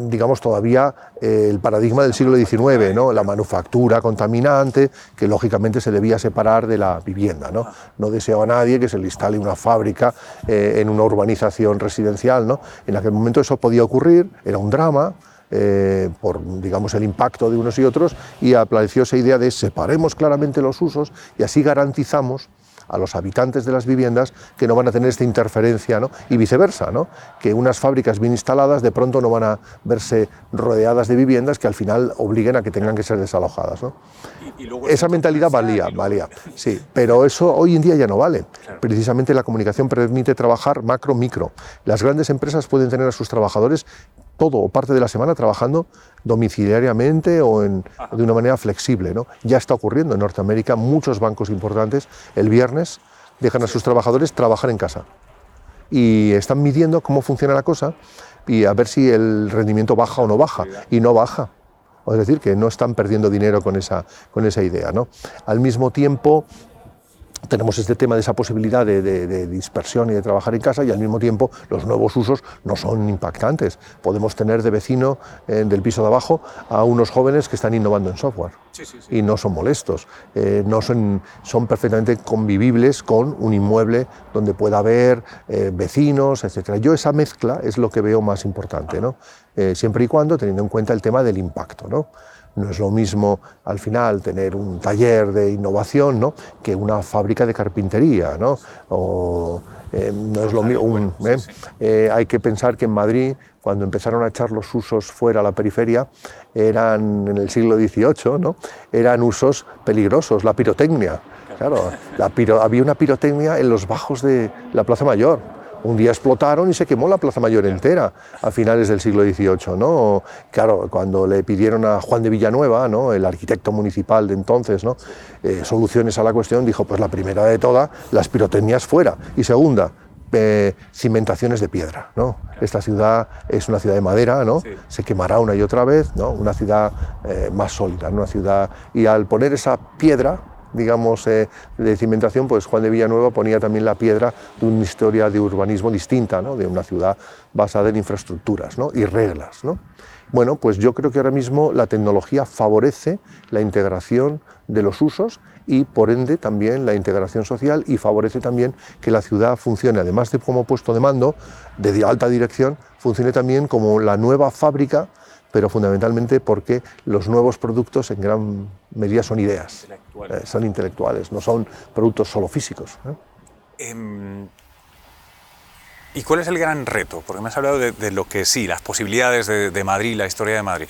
digamos, todavía el paradigma del siglo XIX, ¿no? la manufactura contaminante, que lógicamente se debía separar de la vivienda. No, ah. no deseaba nadie que se le instale una fábrica en una urbanización residencial. ¿no? En aquel momento eso podía ocurrir, era un drama, eh, por digamos, el impacto de unos y otros, y apareció esa idea de separemos claramente los usos y así garantizamos a los habitantes de las viviendas que no van a tener esta interferencia ¿no? y viceversa, ¿no? que unas fábricas bien instaladas de pronto no van a verse rodeadas de viviendas que al final obliguen a que tengan que ser desalojadas. ¿no? Esa mentalidad valía, valía, sí, pero eso hoy en día ya no vale. Precisamente la comunicación permite trabajar macro-micro. Las grandes empresas pueden tener a sus trabajadores todo o parte de la semana trabajando domiciliariamente o de una manera flexible. ¿no? Ya está ocurriendo en Norteamérica, muchos bancos importantes el viernes dejan a sus trabajadores trabajar en casa y están midiendo cómo funciona la cosa y a ver si el rendimiento baja o no baja y no baja. Es decir, que no están perdiendo dinero con esa, con esa idea. ¿no? Al mismo tiempo, tenemos este tema de esa posibilidad de, dispersión y de trabajar en casa y al mismo tiempo los nuevos usos no son impactantes. Podemos tener de vecino eh, del piso de abajo a unos jóvenes que están innovando en software y no son molestos, eh, no son, son perfectamente convivibles con un inmueble donde pueda haber eh, vecinos, etc. Yo esa mezcla es lo que veo más importante, ¿no? Siempre y cuando teniendo en cuenta el tema del impacto. ¿no? No es lo mismo al final tener un taller de innovación ¿no? que una fábrica de carpintería. ¿no? O, eh, no es lo mismo. ¿eh? Eh, hay que pensar que en Madrid, cuando empezaron a echar los usos fuera a la periferia, eran en el siglo XVIII, ¿no? eran usos peligrosos, la pirotecnia. Claro, había una pirotecnia en los bajos de la Plaza Mayor un día explotaron y se quemó la Plaza Mayor entera a finales del siglo XVIII. ¿no? Claro, cuando le pidieron a Juan de Villanueva, ¿no? el arquitecto municipal de entonces, ¿no? Eh, soluciones a la cuestión, dijo, pues la primera de todas, las pirotecnias fuera. Y segunda, eh, cimentaciones de piedra. ¿no? Esta ciudad es una ciudad de madera, ¿no? se quemará una y otra vez, ¿no? una ciudad eh, más sólida, una ciudad... Y al poner esa piedra, digamos, eh, de cimentación, pues Juan de Villanueva ponía también la piedra de una historia de urbanismo distinta, ¿no? de una ciudad basada en infraestructuras ¿no? y reglas. ¿no? Bueno, pues yo creo que ahora mismo la tecnología favorece la integración de los usos y por ende también la integración social y favorece también que la ciudad funcione, además de como puesto de mando, de alta dirección, funcione también como la nueva fábrica pero fundamentalmente porque los nuevos productos en gran medida son ideas, eh, son intelectuales, no son productos solo físicos. Em, ¿Y cuál es el gran reto? Porque me has hablado de, lo que sí, las posibilidades de, Madrid, la historia de Madrid.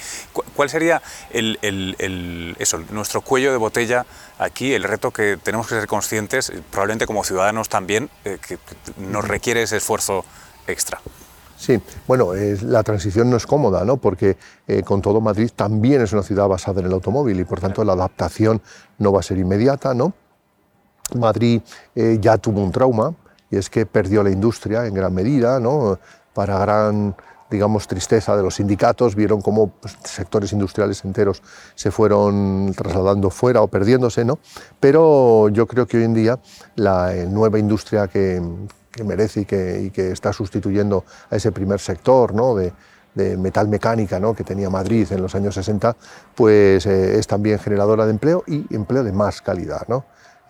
¿Cuál sería el, eso, nuestro cuello de botella aquí, el reto que tenemos que ser conscientes, probablemente como ciudadanos también, eh, que nos requiere ese esfuerzo extra? Sí, bueno, la transición no es cómoda, ¿no? porque eh, con todo Madrid también es una ciudad basada en el automóvil y por tanto la adaptación no va a ser inmediata. ¿no? Madrid eh, ya tuvo un trauma y es que perdió la industria en gran medida, ¿no? para gran digamos, tristeza de los sindicatos, vieron cómo pues, sectores industriales enteros se fueron trasladando fuera o perdiéndose, ¿no? Pero yo creo que hoy en día la eh, nueva industria que, merece y que, que, está sustituyendo a ese primer sector, ¿no? De, metal mecánica ¿no? que tenía Madrid en los años 60, pues eh, es también generadora de empleo y empleo de más calidad. ¿no?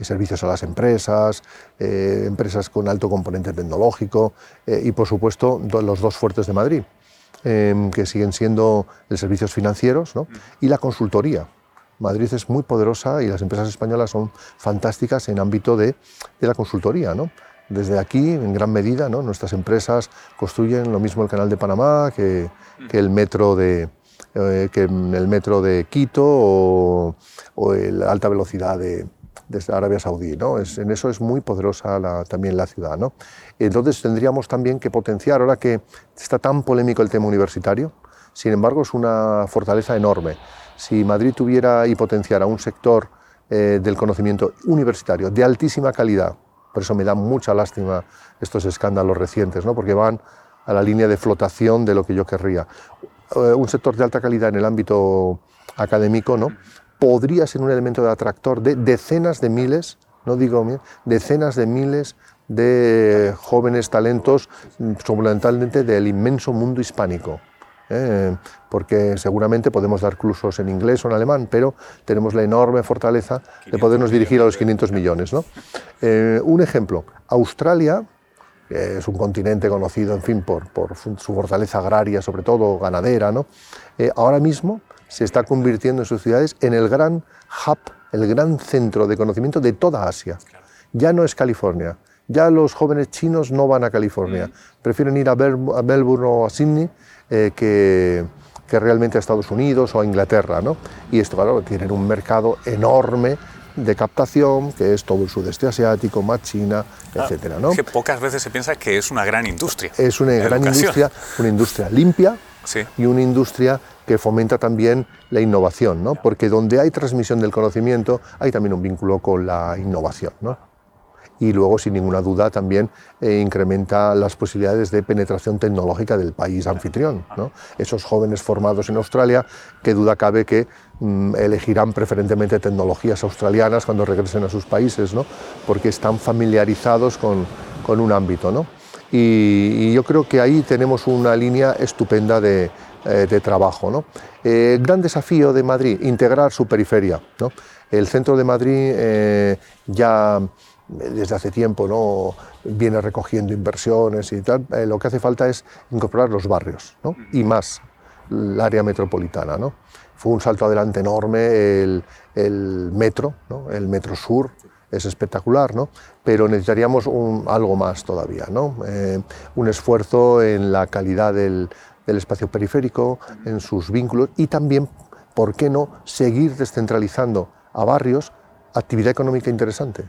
servicios a las empresas, eh, empresas con alto componente tecnológico eh, y, por supuesto, los dos fuertes de Madrid, em, que siguen siendo los servicios financieros y la consultoría. Madrid es muy poderosa y las empresas españolas son fantásticas en ámbito de, de la consultoría. ¿no? Desde aquí, en gran medida, ¿no? nuestras empresas construyen lo mismo el Canal de Panamá que, que el metro de, eh, que el metro de Quito o, o la alta velocidad de, Arabia Saudí. ¿no? Es, en eso es muy poderosa también la ciudad. ¿no? Entonces tendríamos también que potenciar, ahora que está tan polémico el tema universitario, sin embargo es una fortaleza enorme. Si Madrid tuviera y potenciara un sector eh, del conocimiento universitario de altísima calidad, por eso me da mucha lástima estos escándalos recientes, ¿no? porque van a la línea de flotación de lo que yo querría. Eh, un sector de alta calidad en el ámbito académico, ¿no? podría ser un elemento de atractor de decenas de miles, no digo decenas de miles de jóvenes talentos, fundamentalmente del inmenso mundo hispánico. ¿Eh? porque seguramente podemos dar cursos en inglés o en alemán, pero tenemos la enorme fortaleza de podernos dirigir a los 500 millones. ¿no? Eh, un ejemplo, Australia, que es un continente conocido, en fin, por, por su fortaleza agraria, sobre todo ganadera, ¿no? Eh, ahora mismo se está convirtiendo en sus ciudades en el gran hub, el gran centro de conocimiento de toda Asia. Ya no es California, ya los jóvenes chinos no van a California, mm. prefieren ir a, Melbourne o a Sydney eh, que, que, realmente a Estados Unidos o a Inglaterra. ¿no? Y esto, claro, tienen un mercado enorme de captación, que es todo el sudeste asiático, más China, etc. etcétera, ¿no? que pocas veces se piensa que es una gran industria. Es una gran industria, una industria limpia y una industria que fomenta también la innovación, ¿no? porque donde hay transmisión del conocimiento hay también un vínculo con la innovación. ¿no? Y luego, sin ninguna duda, también eh, incrementa las posibilidades de penetración tecnológica del país anfitrión. Esos jóvenes formados en Australia, qué duda cabe que mm, elegirán preferentemente tecnologías australianas cuando regresen a sus países, porque están familiarizados con, un ámbito. Y, yo creo que ahí tenemos una línea estupenda de, eh, trabajo. ¿no? Eh, gran desafío de Madrid, integrar su periferia. El centro de Madrid ya desde hace tiempo ¿no? viene recogiendo inversiones y tal. lo que hace falta es incorporar los barrios ¿no? y más el área metropolitana. ¿no? Fue un salto adelante enorme el, el metro, ¿no? el metro sur, es espectacular, ¿no? pero necesitaríamos un, algo más todavía, ¿no? un esfuerzo en la calidad del, del espacio periférico, en sus vínculos y también, ¿por qué no?, seguir descentralizando a barrios actividad económica interesante.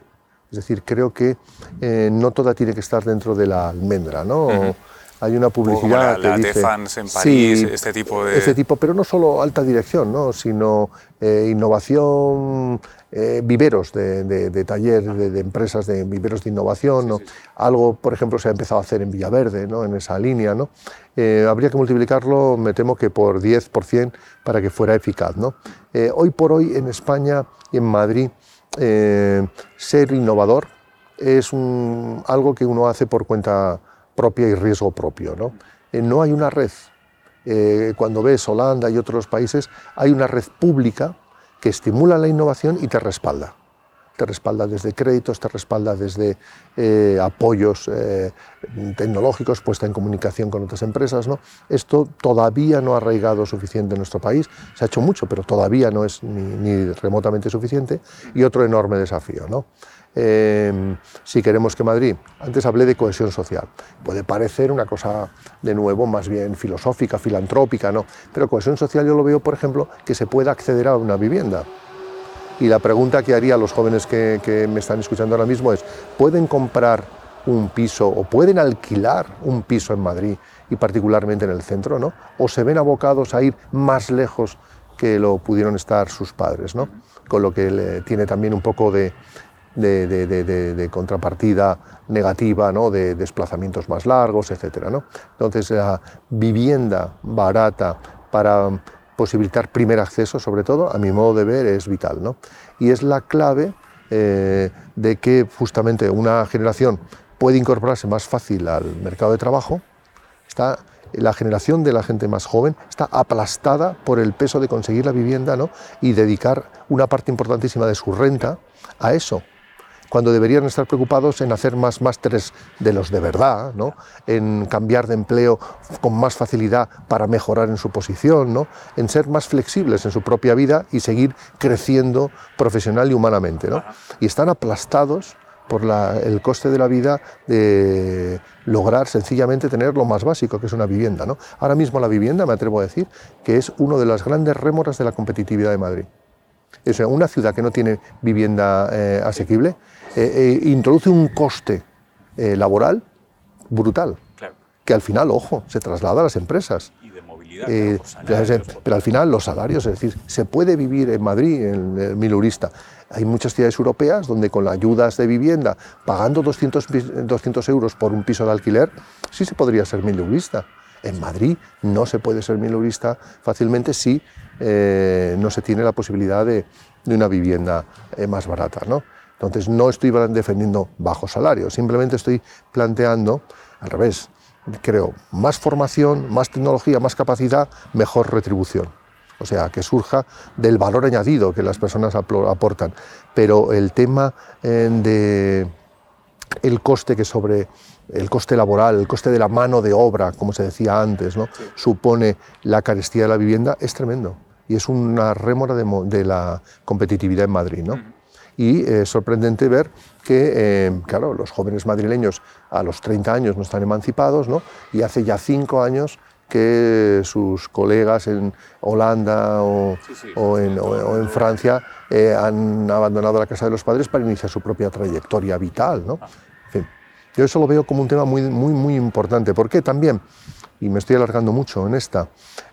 Es decir, creo que eh, no toda tiene que estar dentro de la almendra, ¿no? Hay una publicidad la, que dice, en París, este tipo de... Este tipo, pero no solo alta dirección, ¿no? sino eh, innovación, eh, viveros de, taller, de, empresas de viveros de innovación. Algo, por ejemplo, se ha empezado a hacer en Villaverde, ¿no? en esa línea. ¿no? Habría que multiplicarlo, me temo que por 10% para que fuera eficaz. ¿no? hoy por hoy en España y en Madrid, ser innovador es algo que uno hace por cuenta propia y riesgo propio. No, eh, no hay una red. Eh, cuando ves Holanda y otros países, hay una red pública que estimula la innovación y te respalda. Te respalda desde créditos, te respalda desde eh, apoyos tecnológicos, puesta en comunicación con otras empresas. ¿no? Esto todavía no ha arraigado suficiente en nuestro país. Se ha hecho mucho, pero todavía no es ni, ni remotamente suficiente. Y otro enorme desafío. ¿no? Em, si queremos que Madrid, antes hablé de cohesión social, puede parecer una cosa de nuevo más bien filosófica, filantrópica, no, pero cohesión social yo lo veo, por ejemplo, que se pueda acceder a una vivienda. Y la pregunta que haría a los jóvenes que, me están escuchando ahora mismo es, ¿pueden comprar un piso o pueden alquilar un piso en Madrid y particularmente en el centro, ¿no? O se ven abocados a ir más lejos que lo pudieron estar sus padres, ¿no? Con lo que tiene también un poco de, contrapartida negativa, ¿no? de desplazamientos más largos, etc. ¿no? Entonces, la vivienda barata para posibilitar primer acceso, sobre todo, a mi modo de ver, es vital. ¿no? Y es la clave eh, de que justamente una generación puede incorporarse más fácil al mercado de trabajo, está la generación de la gente más joven está aplastada por el peso de conseguir la vivienda ¿no? y dedicar una parte importantísima de su renta a eso cuando deberían estar preocupados en hacer más másteres de los de verdad, ¿no? en cambiar de empleo con más facilidad para mejorar en su posición, ¿no? en ser más flexibles en su propia vida y seguir creciendo profesional y humanamente. ¿no? Y están aplastados por el coste de la vida de lograr sencillamente tener lo más básico, que es una vivienda. ¿no? Ahora mismo la vivienda, me atrevo a decir, que es uno de las grandes rémoras de la competitividad de Madrid. Es una ciudad que no tiene vivienda eh, asequible eh, eh, introduce un coste laboral brutal, que al final, ojo, se traslada a las empresas. Y de movilidad. pero, al final los salarios, es decir, se puede vivir en Madrid, en el milurista. Hay muchas ciudades europeas donde con las ayudas de vivienda, pagando 200, 200 euros por un piso de alquiler, sí se podría ser milurista. En Madrid no se puede ser milurista fácilmente si no se tiene la posibilidad de, de una vivienda más barata. ¿no? Entonces no estoy defendiendo bajos salarios, simplemente estoy planteando al revés. Creo más formación, más tecnología, más capacidad, mejor retribución. O sea, que surja del valor añadido que las personas aportan. Pero el tema eh, de el coste que sobre el coste laboral, el coste de la mano de obra, como se decía antes, ¿no? supone la carestía de la vivienda, es tremendo. Y es una rémora de, la competitividad en Madrid. ¿no? Y es eh, sorprendente ver que, eh, claro, los jóvenes madrileños a los 30 años no están emancipados, ¿no? y hace ya cinco años que sus colegas en Holanda o, en, Francia eh, han abandonado la casa de los padres para iniciar su propia trayectoria vital. ¿no? yo eso lo veo como un tema muy, muy, muy importante. ¿Por qué? También y me estoy alargando mucho en esta,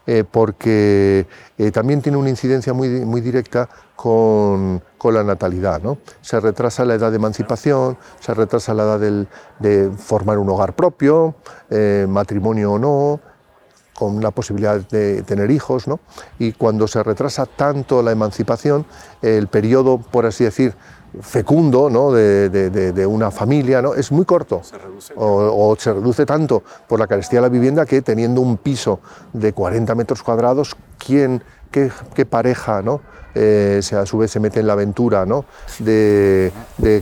eh, porque eh, también tiene una incidencia muy, muy directa con, con, la natalidad. ¿no? Se retrasa la edad de emancipación, se retrasa la edad de formar un hogar propio, eh, matrimonio o no, con la posibilidad de tener hijos, ¿no? y cuando se retrasa tanto la emancipación, el periodo, por así decir, fecundo ¿no? de, una familia ¿no? es muy corto o, se reduce tanto por la carestía de la vivienda que teniendo un piso de 40 metros cuadrados, ¿quién, qué, pareja ¿no? Eh, se, a su vez se mete en la aventura ¿no? de,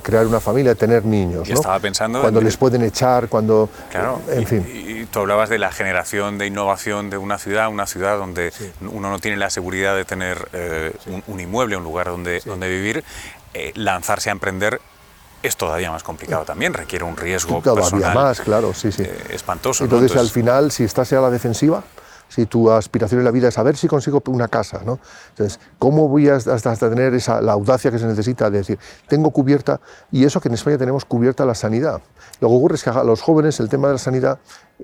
crear una familia, de tener niños? estaba pensando cuando les pueden echar, cuando... Claro, en fin. Y, tú hablabas de la generación de innovación de una ciudad, una ciudad donde uno no tiene la seguridad de tener eh, un, inmueble, un lugar donde, donde vivir. Eh, lanzarse a emprender es todavía más complicado también, requiere un riesgo todavía más, claro, sí, sí. Eh, espantoso. Entonces, al final, si estás a la defensiva, si tu aspiración en la vida es saber si consigo una casa, ¿no? Entonces, ¿cómo voy hasta, tener esa, la audacia que se necesita de decir, tengo cubierta, y eso que en España tenemos cubierta la sanidad? Lo que ocurre es que a los jóvenes el tema de la sanidad,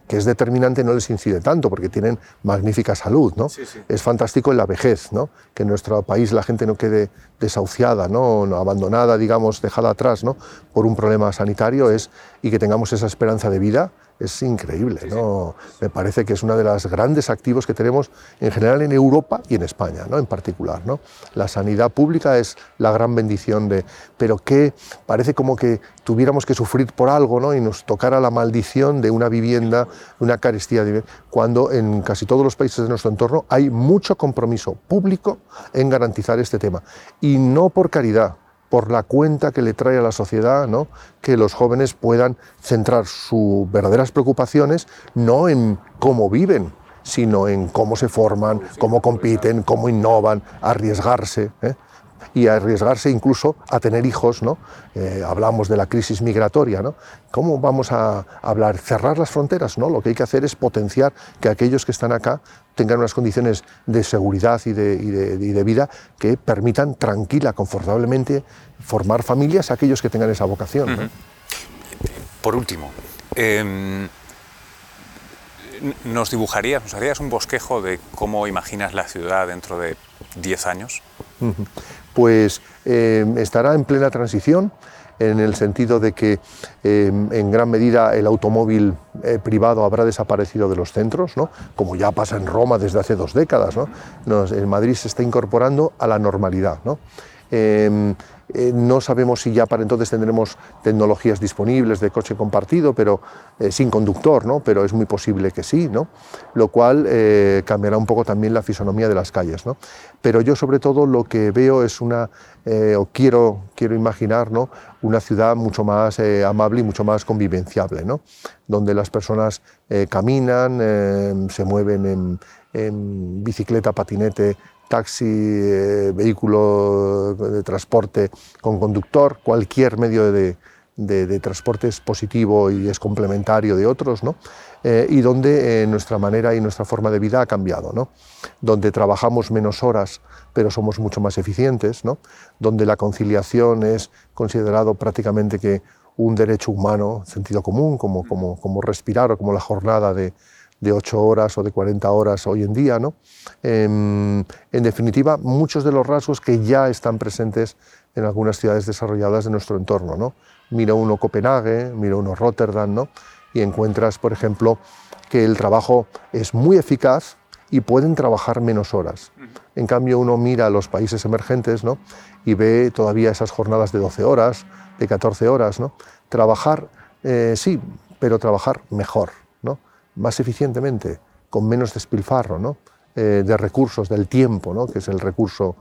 que es determinante, no les incide tanto, porque tienen magnífica salud, ¿no? Es fantástico en la vejez, ¿no? Que en nuestro país la gente no quede desahuciada, ¿no? abandonada, digamos, dejada atrás, ¿no? Por un problema sanitario, es, y que tengamos esa esperanza de vida, es increíble. ¿no? Me parece que es uno de los grandes activos que tenemos en general en Europa y en España, ¿no? en particular. ¿no? La sanidad pública es la gran bendición de... Pero que parece como que tuviéramos que sufrir por algo ¿no? y nos tocara la maldición de una vivienda, una carestía, de, cuando en casi todos los países de nuestro entorno hay mucho compromiso público en garantizar este tema. Y no por caridad, por la cuenta que le trae a la sociedad, ¿no? que los jóvenes puedan centrar sus verdaderas preocupaciones no en cómo viven, sino en cómo se forman, cómo compiten, cómo innovan, arriesgarse. ¿eh? y arriesgarse incluso a tener hijos, ¿no? Eh, hablamos de la crisis migratoria, ¿no? ¿Cómo vamos a hablar? ¿Cerrar las fronteras? No, lo que hay que hacer es potenciar que aquellos que están acá tengan unas condiciones de seguridad y de, vida que permitan tranquila, confortablemente formar familias a aquellos que tengan esa vocación. por último, em, ¿nos dibujarías, nos harías un bosquejo de cómo imaginas la ciudad dentro de 10 años? Pues em, estará en plena transición en el sentido de que em, en gran medida el automóvil eh, privado habrá desaparecido de los centros, ¿no? como ya pasa en Roma desde hace dos décadas. ¿no? en Madrid se está incorporando a la normalidad. ¿no? Em, eh, no sabemos si ya para entonces tendremos tecnologías disponibles de coche compartido, pero eh, sin conductor, ¿no? pero es muy posible que sí, ¿no? lo cual eh, cambiará un poco también la fisonomía de las calles. ¿no? Pero yo sobre todo lo que veo es una, o quiero, quiero imaginar, ¿no? una ciudad mucho más amable y mucho más convivenciable, ¿no? donde las personas caminan, se mueven en, en bicicleta, patinete, taxi, eh, vehículo de transporte con conductor, cualquier medio de, transporte es positivo y es complementario de otros, ¿no? Eh, y donde eh, nuestra manera y nuestra forma de vida ha cambiado, ¿no? donde trabajamos menos horas pero somos mucho más eficientes, ¿no? donde la conciliación es considerado prácticamente que un derecho humano, sentido común, como, como, como respirar o como la jornada de, de 8 horas o de 40 horas hoy en día. ¿no? Em, en definitiva, muchos de los rasgos que ya están presentes en algunas ciudades desarrolladas de nuestro entorno. ¿no? Mira uno Copenhague, mira uno Rotterdam, ¿no? y encuentras, por ejemplo, que el trabajo es muy eficaz y pueden trabajar menos horas. En cambio, uno mira a los países emergentes ¿no? y ve todavía esas jornadas de 12 horas, de 14 horas. ¿no? Trabajar, eh, sí, pero trabajar mejor más eficientemente, con menos despilfarro ¿no? Eh, de recursos, del tiempo, ¿no? que es el recurso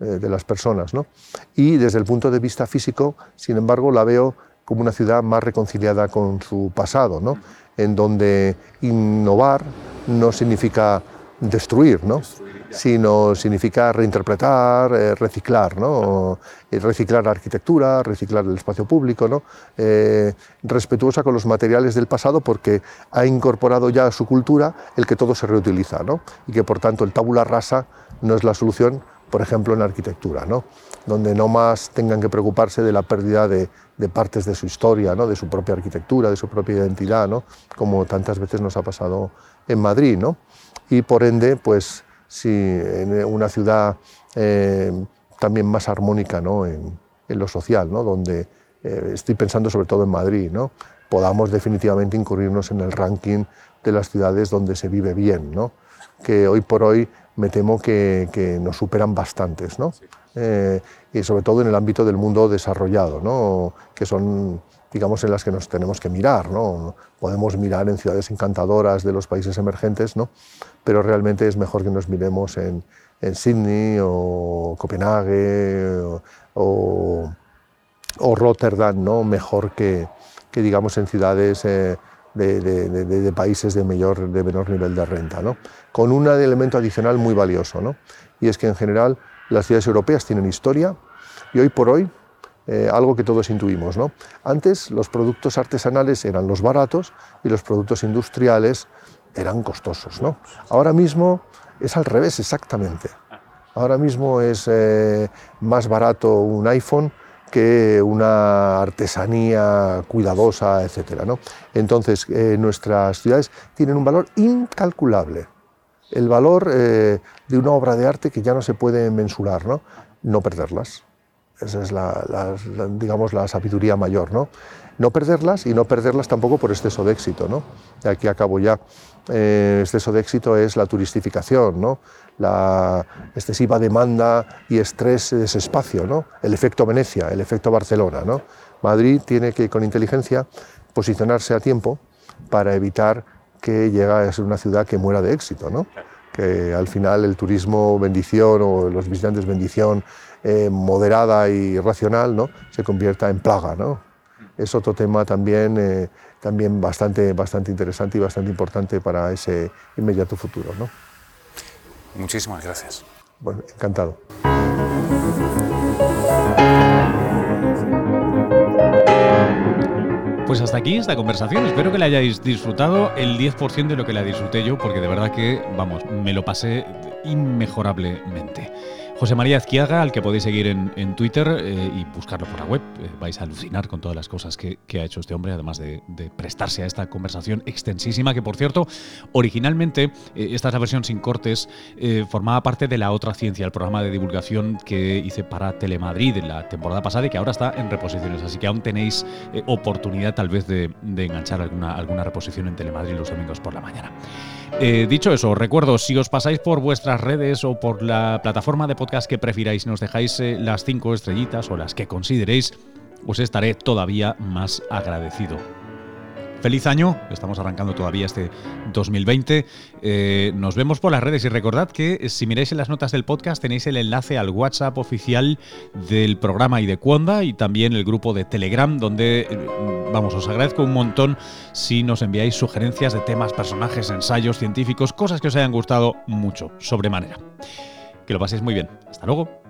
eh, de las personas. ¿no? Y desde el punto de vista físico, sin embargo, la veo como una ciudad más reconciliada con su pasado, en donde innovar no significa destruir, ¿no? sino significa reinterpretar, eh, reciclar, ¿no? reciclar la arquitectura, reciclar el espacio público, ¿no? Eh, respetuosa con los materiales del pasado porque ha incorporado ya a su cultura el que todo se reutiliza ¿no? y que por tanto el tabula rasa no es la solución, por ejemplo, en la arquitectura, ¿no? donde no más tengan que preocuparse de la pérdida de, de partes de su historia, ¿no? de su propia arquitectura, de su propia identidad, ¿no? como tantas veces nos ha pasado en Madrid. ¿no? Y por ende, pues si en una ciudad eh, también más armónica ¿no? en, lo social, ¿no? donde eh, estoy pensando sobre todo en Madrid, ¿no? podamos definitivamente incurrirnos en el ranking de las ciudades donde se vive bien, ¿no? que hoy por hoy me temo que, que nos superan bastantes, ¿no? Eh, y sobre todo en el ámbito del mundo desarrollado, ¿no? que son digamos, en las que nos tenemos que mirar. ¿no? Podemos mirar en ciudades encantadoras de los países emergentes, ¿no? pero realmente es mejor que nos miremos en, en Sydney o Copenhague o, Rotterdam, ¿no? mejor que, que, digamos, en ciudades eh, de, de, de, países de, mayor, de menor nivel de renta, ¿no? con un elemento adicional muy valioso, ¿no? y es que en general las ciudades europeas tienen historia y hoy por hoy eh, algo que todos intuimos. ¿no? Antes los productos artesanales eran los baratos y los productos industriales eran costosos. ¿no? Ahora mismo es al revés exactamente. Ahora mismo es eh, más barato un iPhone que una artesanía cuidadosa, etc. ¿no? Entonces, eh, nuestras ciudades tienen un valor incalculable. El valor de una obra de arte que ya no se puede mensurar, no, no perderlas. Esa es la, digamos, la sabiduría mayor, ¿no? No perderlas y no perderlas tampoco por exceso de éxito, ¿no? Aquí acabo ya. Eh, exceso de éxito es la turistificación, ¿no? La excesiva demanda y estrés de ese espacio, ¿no? El efecto Venecia, el efecto Barcelona, ¿no? Madrid tiene que, con inteligencia, posicionarse a tiempo para evitar que llegue a ser una ciudad que muera de éxito, ¿no? Que al final el turismo bendición o los visitantes bendición eh, moderada y racional ¿no? se convierta en plaga. ¿no? Es otro tema también, eh, también bastante, bastante interesante y bastante importante para ese inmediato futuro. ¿no? Muchísimas gracias. Bueno, encantado. Pues hasta aquí esta conversación. Espero que la hayáis disfrutado el 10% de lo que la disfruté yo, porque de verdad que, vamos, me lo pasé inmejorablemente. José María Azquiaga, al que podéis seguir en, Twitter eh, y buscarlo por la web. Eh, vais a alucinar con todas las cosas que, ha hecho este hombre, además de, prestarse a esta conversación extensísima, que por cierto, originalmente, eh, esta es la versión sin cortes, formaba parte de la otra ciencia, el programa de divulgación que hice para Telemadrid en la temporada pasada y que ahora está en reposiciones. Así que aún tenéis oportunidad tal vez de, enganchar alguna, alguna reposición en Telemadrid los domingos por la mañana. dicho eso, recuerdo, si os pasáis por vuestras redes o por la plataforma de podcast que prefiráis, nos dejáis eh, las cinco estrellitas o las que consideréis, os estaré todavía más agradecido. Feliz año, estamos arrancando todavía este 2020. Eh, nos vemos por las redes y recordad que si miráis en las notas del podcast tenéis el enlace al WhatsApp oficial del programa y de Cuonda y también el grupo de Telegram donde, eh, vamos, os agradezco un montón si nos enviáis sugerencias de temas, personajes, ensayos científicos, cosas que os hayan gustado mucho, sobremanera. Que lo paséis muy bien. Hasta luego.